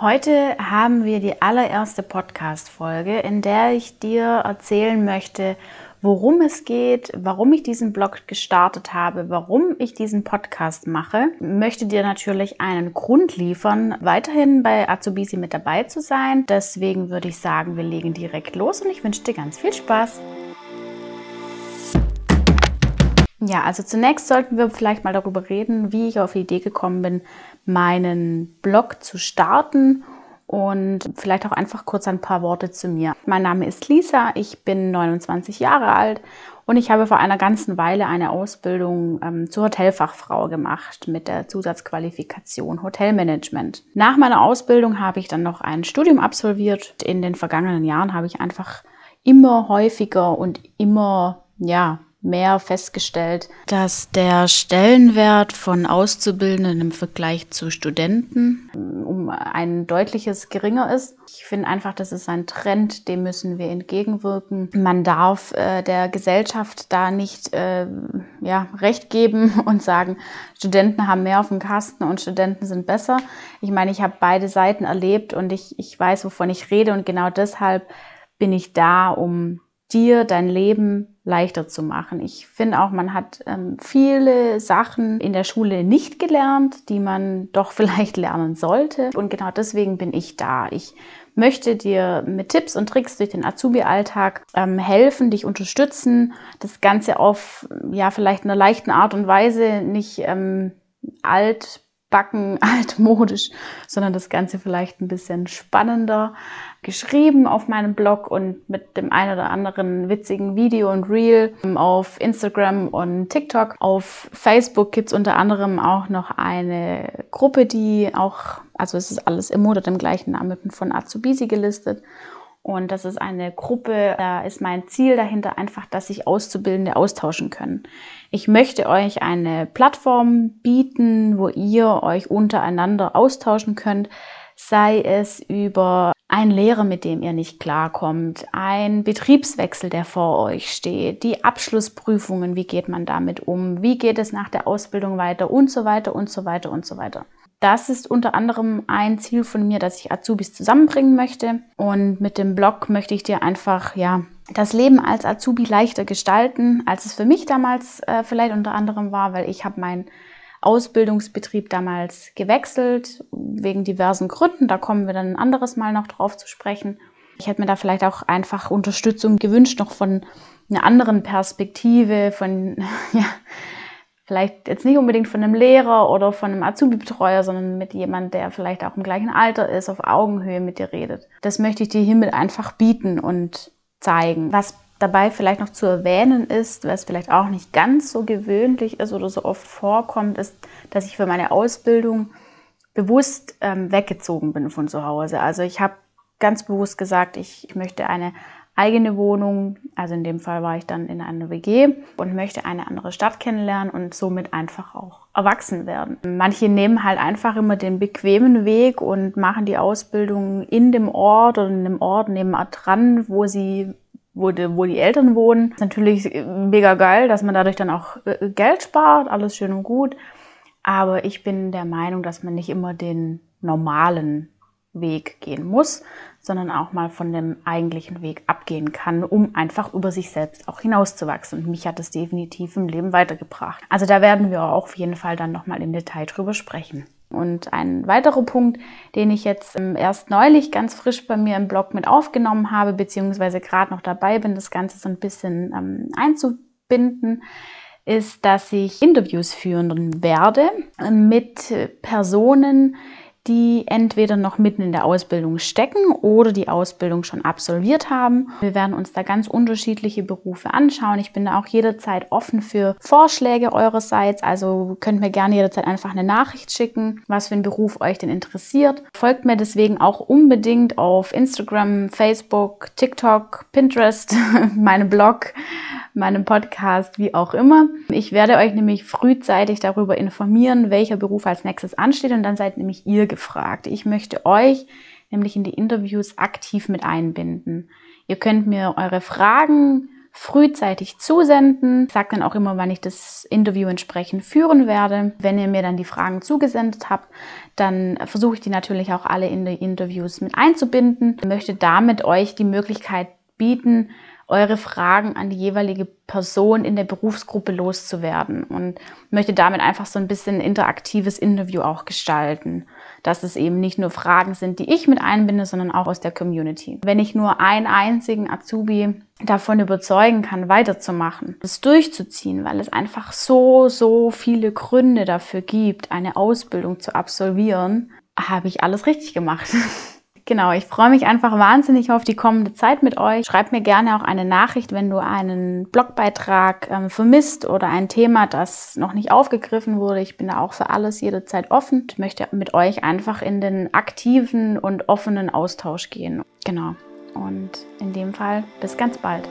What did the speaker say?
Heute haben wir die allererste Podcast-Folge, in der ich dir erzählen möchte, worum es geht, warum ich diesen Blog gestartet habe, warum ich diesen Podcast mache. Ich möchte dir natürlich einen Grund liefern, weiterhin bei Azubisi mit dabei zu sein. Deswegen würde ich sagen, wir legen direkt los und ich wünsche dir ganz viel Spaß. Ja, also zunächst sollten wir vielleicht mal darüber reden, wie ich auf die Idee gekommen bin, meinen Blog zu starten und vielleicht auch einfach kurz ein paar Worte zu mir. Mein Name ist Lisa, ich bin 29 Jahre alt und ich habe vor einer ganzen Weile eine Ausbildung ähm, zur Hotelfachfrau gemacht mit der Zusatzqualifikation Hotelmanagement. Nach meiner Ausbildung habe ich dann noch ein Studium absolviert. In den vergangenen Jahren habe ich einfach immer häufiger und immer ja, mehr festgestellt, dass der Stellenwert von Auszubildenden im Vergleich zu Studenten um ein deutliches geringer ist. Ich finde einfach, das ist ein Trend, dem müssen wir entgegenwirken. Man darf äh, der Gesellschaft da nicht äh, ja, recht geben und sagen, Studenten haben mehr auf dem Kasten und Studenten sind besser. Ich meine, ich habe beide Seiten erlebt und ich, ich weiß, wovon ich rede und genau deshalb bin ich da, um dir dein Leben leichter zu machen. Ich finde auch, man hat ähm, viele Sachen in der Schule nicht gelernt, die man doch vielleicht lernen sollte. Und genau deswegen bin ich da. Ich möchte dir mit Tipps und Tricks durch den Azubi-Alltag ähm, helfen, dich unterstützen, das Ganze auf ja vielleicht einer leichten Art und Weise, nicht ähm, alt backen, altmodisch, sondern das Ganze vielleicht ein bisschen spannender geschrieben auf meinem Blog und mit dem ein oder anderen witzigen Video und Reel auf Instagram und TikTok. Auf Facebook gibt's unter anderem auch noch eine Gruppe, die auch, also es ist alles im unter dem gleichen Namen von Azubisi gelistet. Und das ist eine Gruppe, da ist mein Ziel dahinter einfach, dass sich Auszubildende austauschen können. Ich möchte euch eine Plattform bieten, wo ihr euch untereinander austauschen könnt, sei es über ein Lehrer, mit dem ihr nicht klarkommt, ein Betriebswechsel, der vor euch steht, die Abschlussprüfungen, wie geht man damit um, wie geht es nach der Ausbildung weiter und so weiter und so weiter und so weiter. Das ist unter anderem ein Ziel von mir, dass ich Azubis zusammenbringen möchte. Und mit dem Blog möchte ich dir einfach, ja, das Leben als Azubi leichter gestalten, als es für mich damals äh, vielleicht unter anderem war, weil ich habe mein Ausbildungsbetrieb damals gewechselt, wegen diversen Gründen. Da kommen wir dann ein anderes Mal noch drauf zu sprechen. Ich hätte mir da vielleicht auch einfach Unterstützung gewünscht, noch von einer anderen Perspektive, von, ja, vielleicht jetzt nicht unbedingt von einem Lehrer oder von einem Azubi-Betreuer, sondern mit jemand, der vielleicht auch im gleichen Alter ist, auf Augenhöhe mit dir redet. Das möchte ich dir hiermit einfach bieten und zeigen. Was dabei vielleicht noch zu erwähnen ist, was vielleicht auch nicht ganz so gewöhnlich ist oder so oft vorkommt, ist, dass ich für meine Ausbildung bewusst ähm, weggezogen bin von zu Hause. Also ich habe ganz bewusst gesagt, ich, ich möchte eine eigene Wohnung, also in dem Fall war ich dann in einer WG und möchte eine andere Stadt kennenlernen und somit einfach auch erwachsen werden. Manche nehmen halt einfach immer den bequemen Weg und machen die Ausbildung in dem Ort oder in dem Ort nebenan dran, wo sie wo die, wo die Eltern wohnen. Ist natürlich mega geil, dass man dadurch dann auch äh, Geld spart, alles schön und gut. Aber ich bin der Meinung, dass man nicht immer den normalen Weg gehen muss, sondern auch mal von dem eigentlichen Weg abgehen kann, um einfach über sich selbst auch hinauszuwachsen. Und mich hat es definitiv im Leben weitergebracht. Also da werden wir auch auf jeden Fall dann nochmal im Detail drüber sprechen. Und ein weiterer Punkt, den ich jetzt ähm, erst neulich ganz frisch bei mir im Blog mit aufgenommen habe, beziehungsweise gerade noch dabei bin, das Ganze so ein bisschen ähm, einzubinden, ist, dass ich Interviews führen werde mit Personen, die entweder noch mitten in der Ausbildung stecken oder die Ausbildung schon absolviert haben. Wir werden uns da ganz unterschiedliche Berufe anschauen. Ich bin da auch jederzeit offen für Vorschläge eurerseits. Also könnt mir gerne jederzeit einfach eine Nachricht schicken, was für ein Beruf euch denn interessiert. Folgt mir deswegen auch unbedingt auf Instagram, Facebook, TikTok, Pinterest, meinem Blog meinem Podcast, wie auch immer. Ich werde euch nämlich frühzeitig darüber informieren, welcher Beruf als nächstes ansteht und dann seid nämlich ihr gefragt. Ich möchte euch nämlich in die Interviews aktiv mit einbinden. Ihr könnt mir eure Fragen frühzeitig zusenden. Ich sage dann auch immer, wann ich das Interview entsprechend führen werde. Wenn ihr mir dann die Fragen zugesendet habt, dann versuche ich die natürlich auch alle in die Interviews mit einzubinden. Ich möchte damit euch die Möglichkeit bieten, eure Fragen an die jeweilige Person in der Berufsgruppe loszuwerden und möchte damit einfach so ein bisschen interaktives Interview auch gestalten, dass es eben nicht nur Fragen sind, die ich mit einbinde, sondern auch aus der Community. Wenn ich nur einen einzigen Azubi davon überzeugen kann, weiterzumachen, es durchzuziehen, weil es einfach so, so viele Gründe dafür gibt, eine Ausbildung zu absolvieren, habe ich alles richtig gemacht. Genau, ich freue mich einfach wahnsinnig auf die kommende Zeit mit euch. Schreib mir gerne auch eine Nachricht, wenn du einen Blogbeitrag ähm, vermisst oder ein Thema, das noch nicht aufgegriffen wurde. Ich bin da auch für alles jederzeit offen. Ich möchte mit euch einfach in den aktiven und offenen Austausch gehen. Genau. Und in dem Fall bis ganz bald.